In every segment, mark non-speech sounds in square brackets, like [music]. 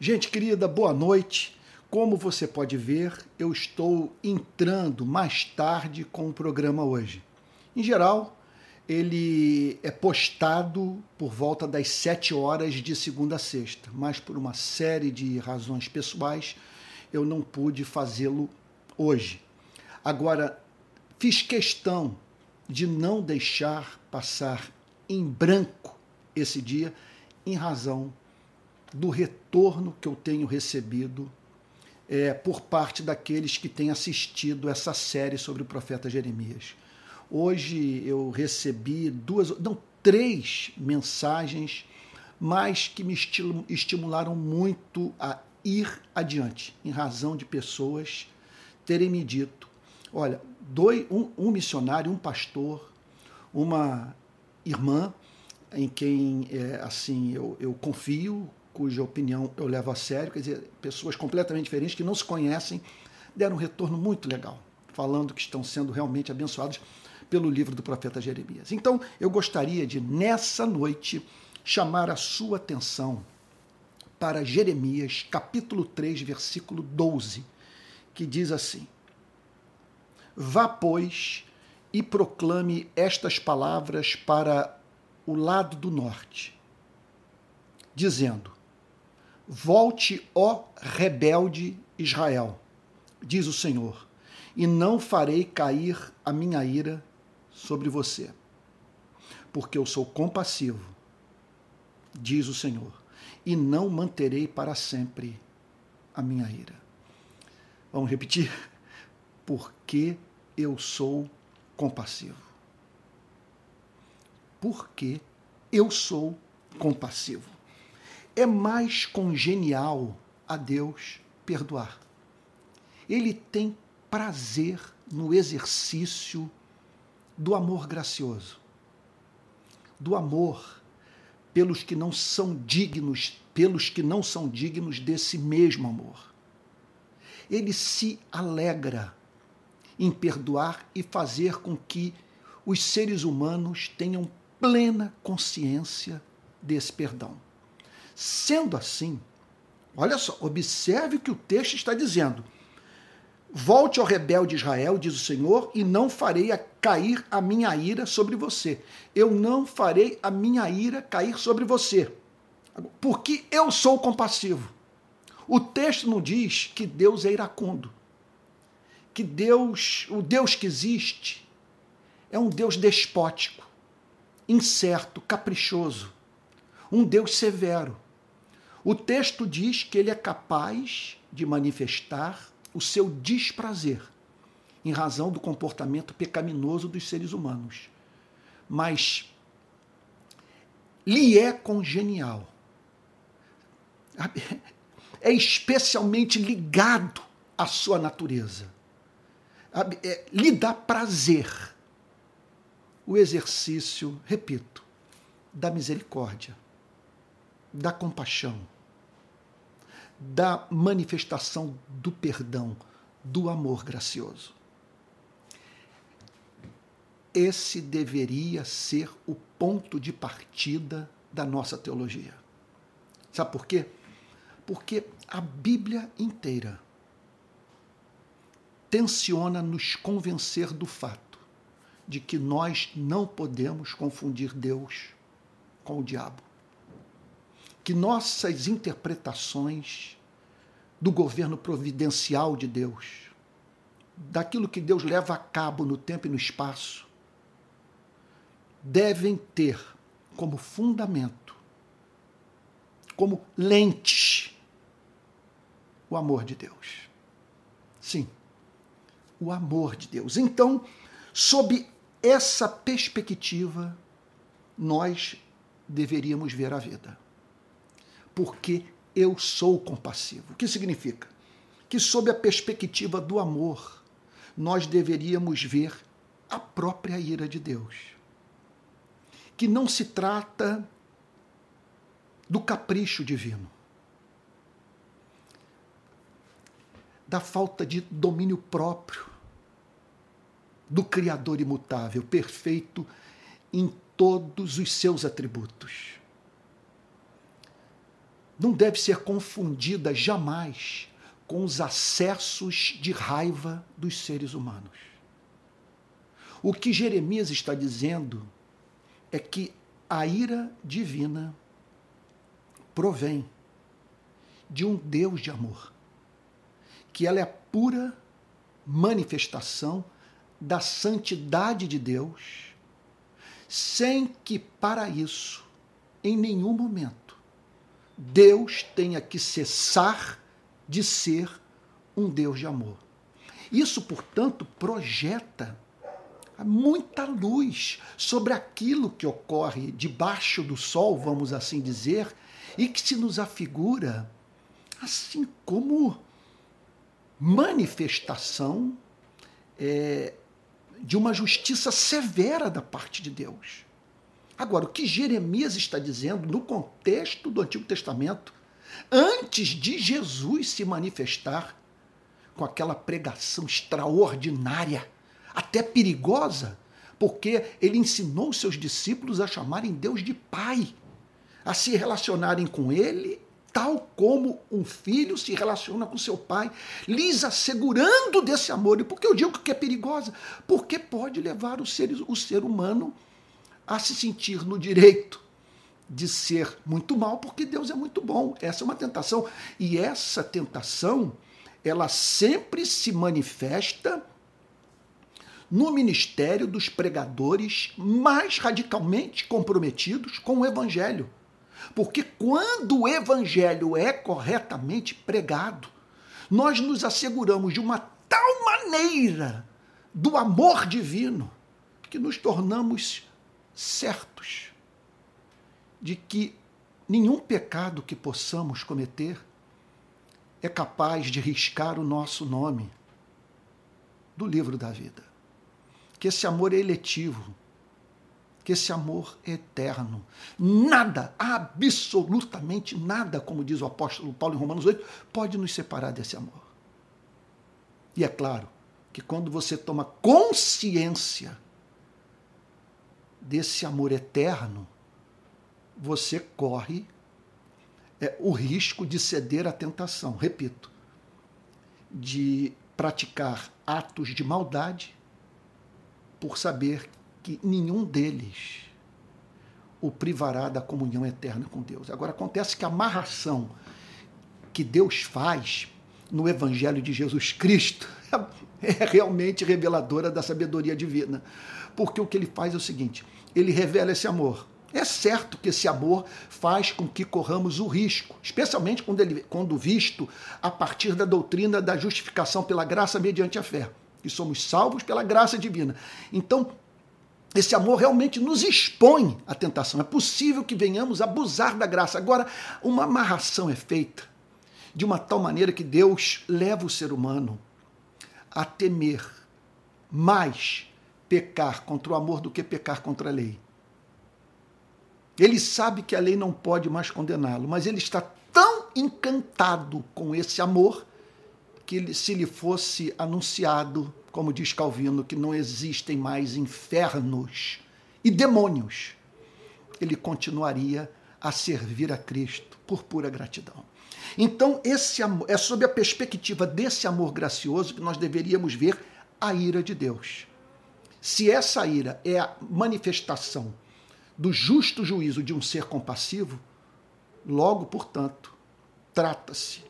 Gente querida, boa noite. Como você pode ver, eu estou entrando mais tarde com o programa hoje. Em geral, ele é postado por volta das 7 horas de segunda a sexta, mas por uma série de razões pessoais eu não pude fazê-lo hoje. Agora, fiz questão de não deixar passar em branco esse dia em razão do retorno que eu tenho recebido é, por parte daqueles que têm assistido essa série sobre o profeta Jeremias. Hoje eu recebi duas, não, três mensagens, mas que me estimularam muito a ir adiante, em razão de pessoas terem me dito: olha, dois, um, um missionário, um pastor, uma irmã em quem é, assim eu, eu confio, cuja opinião eu levo a sério, quer dizer, pessoas completamente diferentes que não se conhecem, deram um retorno muito legal, falando que estão sendo realmente abençoados pelo livro do profeta Jeremias. Então, eu gostaria de, nessa noite, chamar a sua atenção para Jeremias, capítulo 3, versículo 12, que diz assim: Vá, pois, e proclame estas palavras para o lado do norte, dizendo: Volte, ó rebelde Israel, diz o Senhor, e não farei cair a minha ira sobre você, porque eu sou compassivo, diz o Senhor, e não manterei para sempre a minha ira. Vamos repetir? [laughs] Porque eu sou compassivo. Porque eu sou compassivo é mais congenial a Deus perdoar. Ele tem prazer no exercício do amor gracioso, do amor pelos que não são dignos, pelos que não são dignos desse mesmo amor. Ele se alegra em perdoar e fazer com que os seres humanos tenham plena consciência desse perdão. Sendo assim, olha só, observe o que o texto está dizendo. Volte ao rebelde Israel, diz o Senhor, e não farei a cair a minha ira sobre você. Eu não farei a minha ira cair sobre você. Porque eu sou compassivo. O texto não diz que Deus é iracundo. Que Deus, o Deus que existe, é um Deus despótico, incerto, caprichoso, um Deus severo. O texto diz que ele é capaz de manifestar o seu desprazer em razão do comportamento pecaminoso dos seres humanos. Mas lhe é congenial. É especialmente ligado à sua natureza. É, lhe dá prazer o exercício, repito, da misericórdia, da compaixão da manifestação do perdão, do amor gracioso. Esse deveria ser o ponto de partida da nossa teologia. Sabe por quê? Porque a Bíblia inteira tensiona nos convencer do fato de que nós não podemos confundir Deus com o diabo que nossas interpretações do governo providencial de Deus, daquilo que Deus leva a cabo no tempo e no espaço, devem ter como fundamento, como lentes, o amor de Deus. Sim, o amor de Deus. Então, sob essa perspectiva, nós deveríamos ver a vida porque eu sou compassivo. O que significa? Que, sob a perspectiva do amor, nós deveríamos ver a própria ira de Deus. Que não se trata do capricho divino, da falta de domínio próprio do Criador imutável, perfeito em todos os seus atributos não deve ser confundida jamais com os acessos de raiva dos seres humanos. O que Jeremias está dizendo é que a ira divina provém de um Deus de amor, que ela é a pura manifestação da santidade de Deus, sem que para isso, em nenhum momento, Deus tenha que cessar de ser um Deus de amor. Isso, portanto, projeta muita luz sobre aquilo que ocorre debaixo do sol, vamos assim dizer, e que se nos afigura assim como manifestação é, de uma justiça severa da parte de Deus. Agora, o que Jeremias está dizendo no contexto do Antigo Testamento, antes de Jesus se manifestar com aquela pregação extraordinária, até perigosa, porque ele ensinou seus discípulos a chamarem Deus de Pai, a se relacionarem com ele tal como um filho se relaciona com seu pai, lhes assegurando desse amor. E por que eu digo que é perigosa? Porque pode levar o ser, o ser humano a se sentir no direito de ser muito mal, porque Deus é muito bom. Essa é uma tentação. E essa tentação, ela sempre se manifesta no ministério dos pregadores mais radicalmente comprometidos com o evangelho. Porque quando o evangelho é corretamente pregado, nós nos asseguramos de uma tal maneira do amor divino que nos tornamos certos de que nenhum pecado que possamos cometer é capaz de riscar o nosso nome do livro da vida. Que esse amor é eletivo, que esse amor é eterno. Nada, absolutamente nada, como diz o apóstolo Paulo em Romanos 8, pode nos separar desse amor. E é claro que quando você toma consciência desse amor eterno, você corre é, o risco de ceder à tentação, repito, de praticar atos de maldade por saber que nenhum deles o privará da comunhão eterna com Deus. Agora, acontece que a amarração que Deus faz no Evangelho de Jesus Cristo é [laughs] realmente reveladora da sabedoria divina. Porque o que ele faz é o seguinte: ele revela esse amor. É certo que esse amor faz com que corramos o risco, especialmente quando, ele, quando visto a partir da doutrina da justificação pela graça mediante a fé, que somos salvos pela graça divina. Então, esse amor realmente nos expõe à tentação. É possível que venhamos abusar da graça. Agora, uma amarração é feita de uma tal maneira que Deus leva o ser humano a temer mais pecar contra o amor do que pecar contra a lei. Ele sabe que a lei não pode mais condená-lo, mas ele está tão encantado com esse amor que se lhe fosse anunciado como diz Calvino, que não existem mais infernos e demônios, ele continuaria a servir a Cristo por pura gratidão. Então, esse amor, é sob a perspectiva desse amor gracioso que nós deveríamos ver a ira de Deus. Se essa ira é a manifestação do justo juízo de um ser compassivo, logo, portanto, trata-se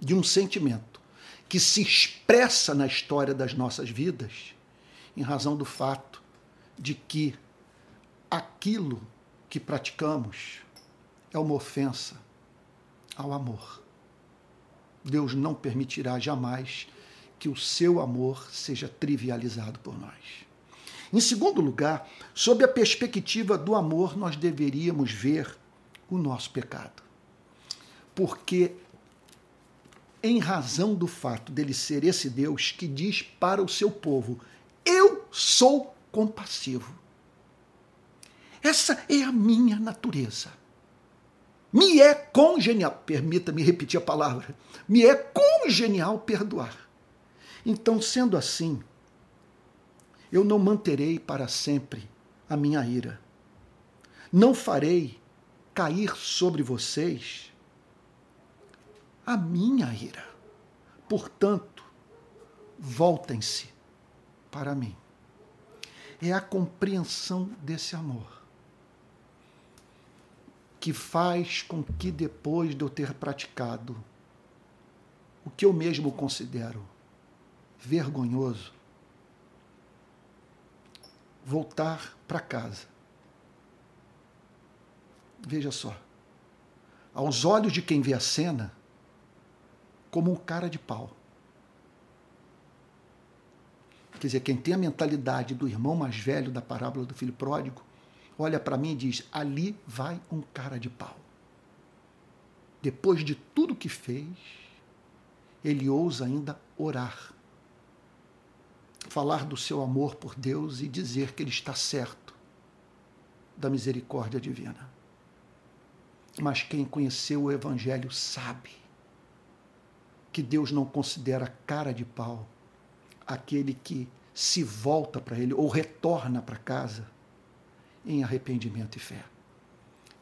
de um sentimento que se expressa na história das nossas vidas, em razão do fato de que aquilo que praticamos é uma ofensa ao amor. Deus não permitirá jamais que o seu amor seja trivializado por nós. Em segundo lugar, sob a perspectiva do amor, nós deveríamos ver o nosso pecado. Porque em razão do fato dele ser esse Deus que diz para o seu povo: Eu sou compassivo. Essa é a minha natureza. Me é congenial, permita-me repetir a palavra, me é congenial perdoar. Então, sendo assim, eu não manterei para sempre a minha ira. Não farei cair sobre vocês a minha ira. Portanto, voltem-se para mim. É a compreensão desse amor que faz com que depois de eu ter praticado o que eu mesmo considero vergonhoso, voltar para casa. Veja só, aos olhos de quem vê a cena, como um cara de pau. Quer dizer, quem tem a mentalidade do irmão mais velho da parábola do filho pródigo, olha para mim e diz: ali vai um cara de pau. Depois de tudo que fez, ele ousa ainda orar, falar do seu amor por Deus e dizer que ele está certo da misericórdia divina. Mas quem conheceu o Evangelho sabe que Deus não considera cara de pau aquele que se volta para Ele ou retorna para casa em arrependimento e fé.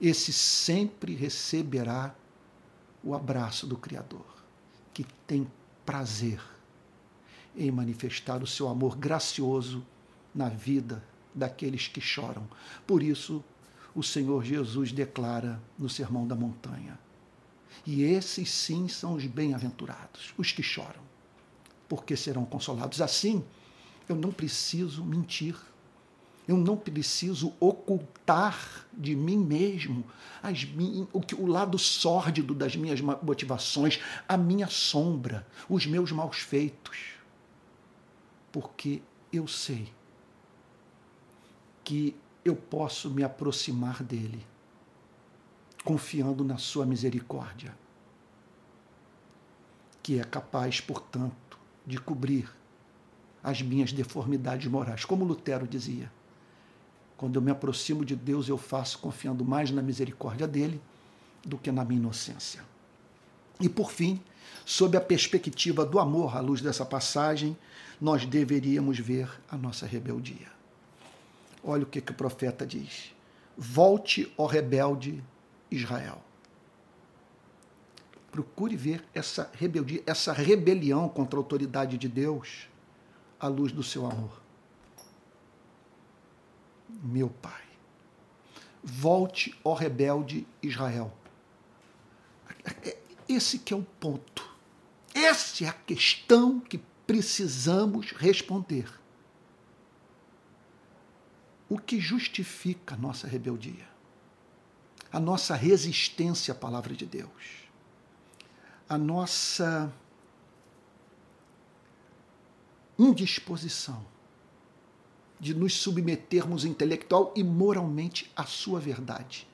Esse sempre receberá o abraço do Criador, que tem prazer em manifestar o seu amor gracioso na vida daqueles que choram. Por isso, o Senhor Jesus declara no Sermão da Montanha: E esses sim são os bem-aventurados, os que choram, porque serão consolados. Assim, eu não preciso mentir eu não preciso ocultar de mim mesmo as, o, o lado sórdido das minhas motivações, a minha sombra, os meus maus feitos. Porque eu sei que eu posso me aproximar dele, confiando na sua misericórdia, que é capaz, portanto, de cobrir as minhas deformidades morais, como Lutero dizia. Quando eu me aproximo de Deus, eu faço confiando mais na misericórdia dele do que na minha inocência. E por fim, sob a perspectiva do amor à luz dessa passagem, nós deveríamos ver a nossa rebeldia. Olha o que, que o profeta diz: Volte, ó rebelde Israel. Procure ver essa rebeldia, essa rebelião contra a autoridade de Deus à luz do seu amor meu Pai. Volte, ó rebelde Israel. Esse que é o ponto. Essa é a questão que precisamos responder. O que justifica a nossa rebeldia? A nossa resistência à palavra de Deus? A nossa indisposição de nos submetermos intelectual e moralmente à sua verdade,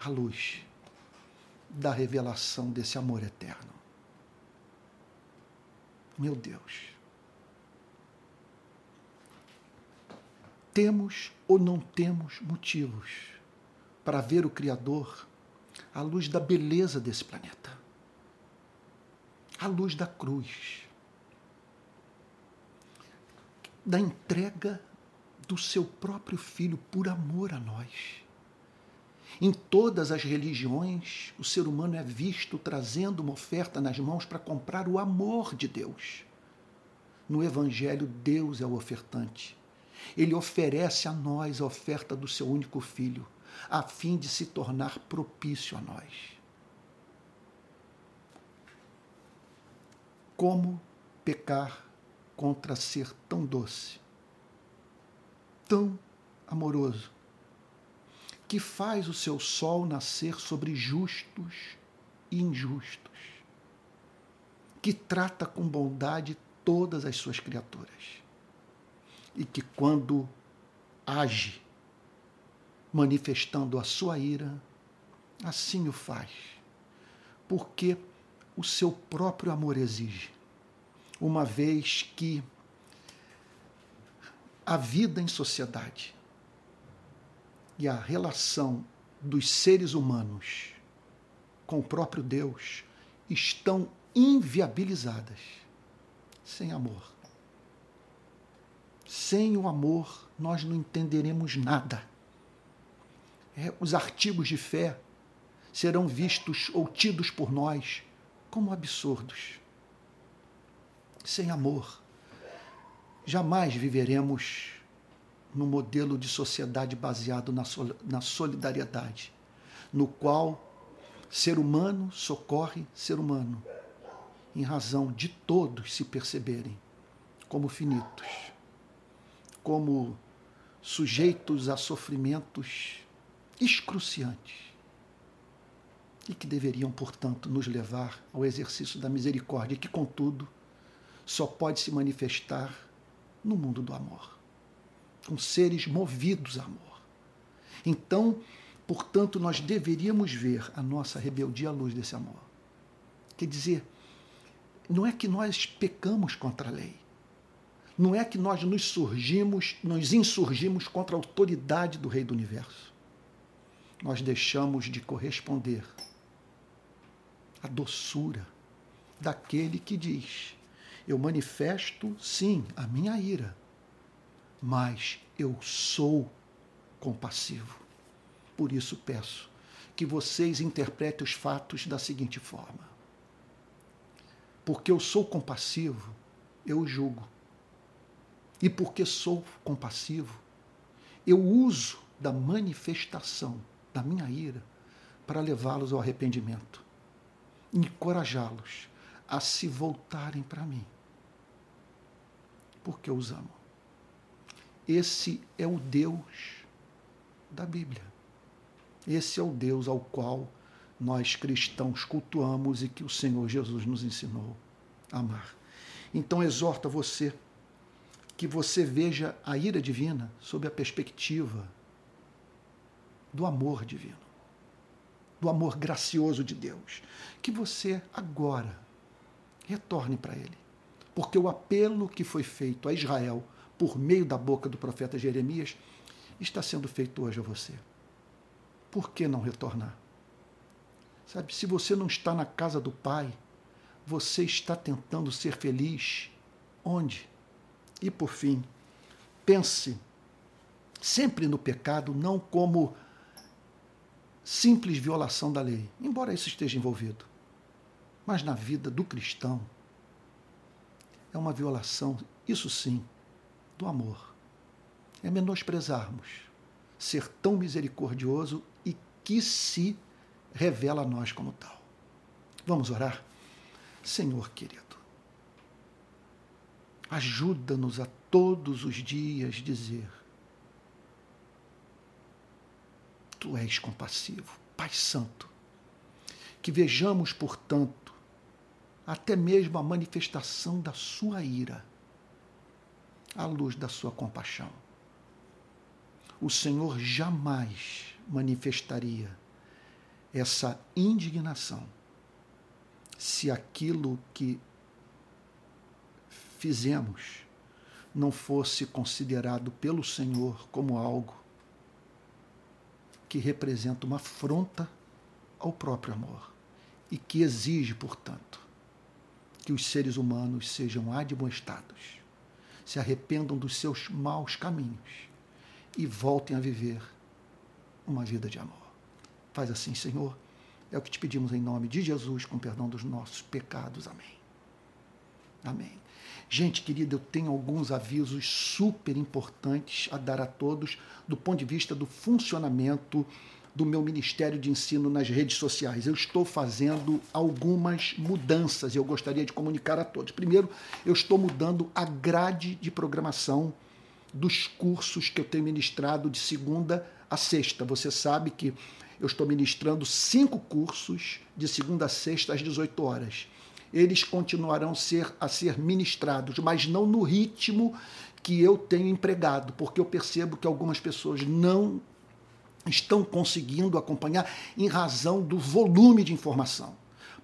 à luz da revelação desse amor eterno. Meu Deus. Temos ou não temos motivos para ver o Criador à luz da beleza desse planeta, à luz da cruz, da entrega do seu próprio filho por amor a nós. Em todas as religiões, o ser humano é visto trazendo uma oferta nas mãos para comprar o amor de Deus. No Evangelho, Deus é o ofertante. Ele oferece a nós a oferta do seu único filho, a fim de se tornar propício a nós. Como pecar contra ser tão doce, tão amoroso, que faz o seu sol nascer sobre justos e injustos, que trata com bondade todas as suas criaturas e que, quando age, manifestando a sua ira, assim o faz, porque o seu próprio amor exige uma vez que a vida em sociedade e a relação dos seres humanos com o próprio Deus estão inviabilizadas sem amor. Sem o amor, nós não entenderemos nada. é, os artigos de fé serão vistos ou tidos por nós como absurdos. Sem amor, jamais viveremos num modelo de sociedade baseado na solidariedade, no qual ser humano socorre ser humano, em razão de todos se perceberem como finitos, como sujeitos a sofrimentos excruciantes e que deveriam, portanto, nos levar ao exercício da misericórdia, que, contudo, só pode se manifestar no mundo do amor, com seres movidos a amor. Então, portanto, nós deveríamos ver a nossa rebeldia à luz desse amor. Quer dizer, não é que nós pecamos contra a lei. Não é que nós nos surgimos, nos insurgimos contra a autoridade do Rei do Universo. Nós deixamos de corresponder à doçura daquele que diz: Eu manifesto, sim, a minha ira, mas eu sou compassivo. Por isso peço que vocês interpretem os fatos da seguinte forma: Porque eu sou compassivo, eu julgo. E porque sou compassivo, eu uso da manifestação da minha ira para levá-los ao arrependimento, encorajá-los a se voltarem para mim, porque eu os amo. Esse é o Deus da Bíblia. Esse é o Deus ao qual nós cristãos cultuamos e que o Senhor Jesus nos ensinou a amar. Então exorta você que você veja a ira divina sob a perspectiva do amor divino, do amor gracioso de Deus. Que você agora retorne para Ele. Porque o apelo que foi feito a Israel por meio da boca do profeta Jeremias está sendo feito hoje a você. Por que não retornar? Sabe, se você não está na casa do Pai, você está tentando ser feliz onde? E por fim, pense sempre no pecado não como simples violação da lei, embora isso esteja envolvido, mas na vida do cristão é uma violação, isso sim, do amor. É menosprezarmos ser tão misericordioso e que se revela a nós como tal. Vamos orar? Senhor querido, ajuda-nos a todos os dias dizer: Tu és compassivo, Pai Santo. Que vejamos, portanto, até mesmo a manifestação da Sua ira à luz da Sua compaixão. O Senhor jamais manifestaria essa indignação se aquilo que fizemos não fosse considerado pelo Senhor como algo que representa uma afronta ao próprio amor e que exige, portanto, que os seres humanos sejam admoestados, se arrependam dos seus maus caminhos e voltem a viver uma vida de amor. Faz assim, Senhor, é o que te pedimos em nome de Jesus, com perdão dos nossos pecados. Amém. Amém. Gente querida, eu tenho alguns avisos super importantes a dar a todos do ponto de vista do funcionamento do meu Ministério de Ensino nas redes sociais. Eu estou fazendo algumas mudanças e eu gostaria de comunicar a todos. Primeiro, eu estou mudando a grade de programação dos cursos que eu tenho ministrado de segunda a sexta. Você sabe que eu estou ministrando cinco cursos de segunda a sexta às 18 horas eles continuarão ser, a ser ministrados, mas não no ritmo que eu tenho empregado, porque eu percebo que algumas pessoas não estão conseguindo acompanhar em razão do volume de informação.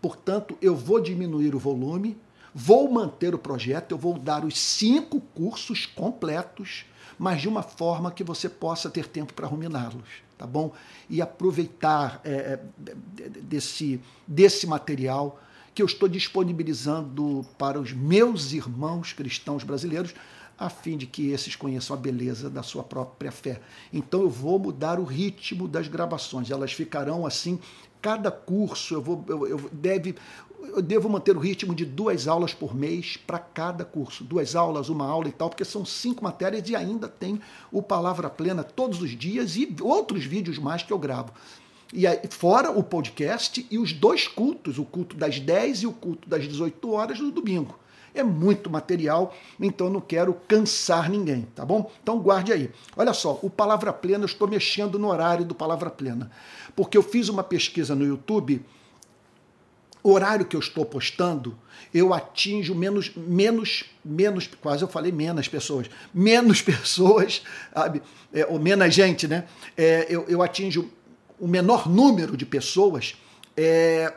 Portanto, eu vou diminuir o volume, vou manter o projeto, eu vou dar os cinco cursos completos, mas de uma forma que você possa ter tempo para ruminá-los, tá bom? E aproveitar é, desse, desse material que eu estou disponibilizando para os meus irmãos cristãos brasileiros a fim de que esses conheçam a beleza da sua própria fé. Então eu vou mudar o ritmo das gravações. Elas ficarão assim, cada curso eu vou eu, eu deve eu devo manter o ritmo de duas aulas por mês para cada curso. Duas aulas, uma aula e tal, porque são cinco matérias e ainda tem o Palavra Plena todos os dias e outros vídeos mais que eu gravo. E aí, fora o podcast e os dois cultos, o culto das 10 e o culto das 18 horas no domingo. É muito material, então não quero cansar ninguém, tá bom? Então guarde aí. Olha só, o Palavra Plena, eu estou mexendo no horário do Palavra Plena, porque eu fiz uma pesquisa no YouTube o horário que eu estou postando, eu atinjo menos, menos, menos, quase eu falei menos pessoas, menos [laughs] pessoas, sabe? É, ou menos gente, né? É, eu, eu atinjo o menor número de pessoas. É,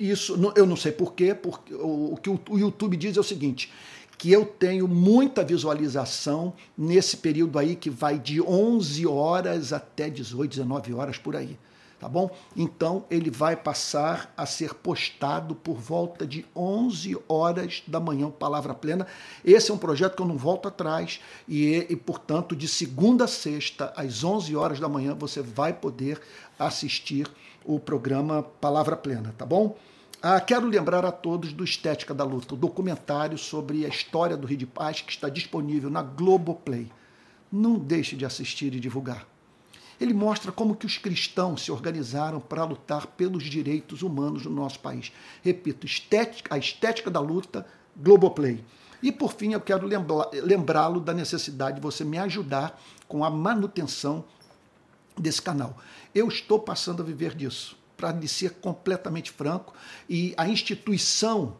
isso eu não sei porquê, porque o, o que o, YouTube diz é o seguinte: que eu tenho muita visualização nesse período aí que vai de 11 horas até 18, 19 horas por aí tá bom? Então ele vai passar a ser postado por volta de 11 horas da manhã, Palavra Plena. Esse é um projeto que eu não volto atrás e, e portanto, de segunda a sexta, às 11 horas da manhã, você vai poder assistir o programa Palavra Plena, tá bom? Ah, quero lembrar a todos do Estética da Luta, o documentário sobre a história do Rio de Paz que está disponível na Globoplay. Não deixe de assistir e divulgar. Ele mostra como que os cristãos se organizaram para lutar pelos direitos humanos no nosso país. Repito, estética, a estética da luta, Globoplay. E por fim, eu quero lembrá-lo da necessidade de você me ajudar com a manutenção desse canal. Eu estou passando a viver disso, para lhe ser completamente franco, e a instituição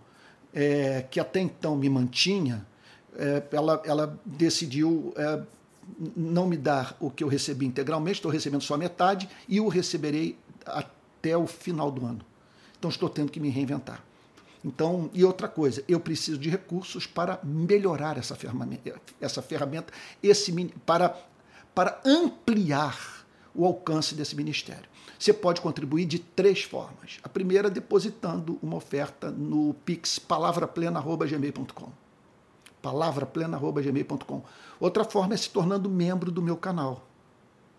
é, que até então me mantinha, é, ela, ela decidiu é, não me dar o que eu recebi integralmente, estou recebendo só metade e o receberei até o final do ano. Então estou tendo que me reinventar. Então, e outra coisa, eu preciso de recursos para melhorar essa ferramenta, essa ferramenta esse, para, para ampliar o alcance desse ministério. Você pode contribuir de três formas. A primeira, depositando uma oferta no pix palavraplena.gmail.com palavraplena.gmail.com. Outra forma é se tornando membro do meu canal.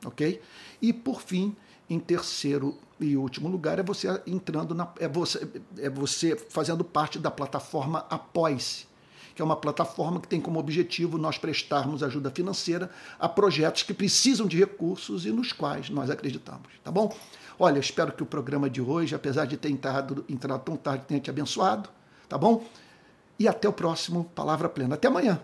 Ok? E por fim, em terceiro e último lugar, é você entrando na. É você, é você fazendo parte da plataforma Apoie-se, que é uma plataforma que tem como objetivo nós prestarmos ajuda financeira a projetos que precisam de recursos e nos quais nós acreditamos. Tá bom? Olha, espero que o programa de hoje, apesar de ter entrado, entrado tão tarde, tenha te abençoado. Tá bom? e até o próximo Palavra Plena. Até amanhã.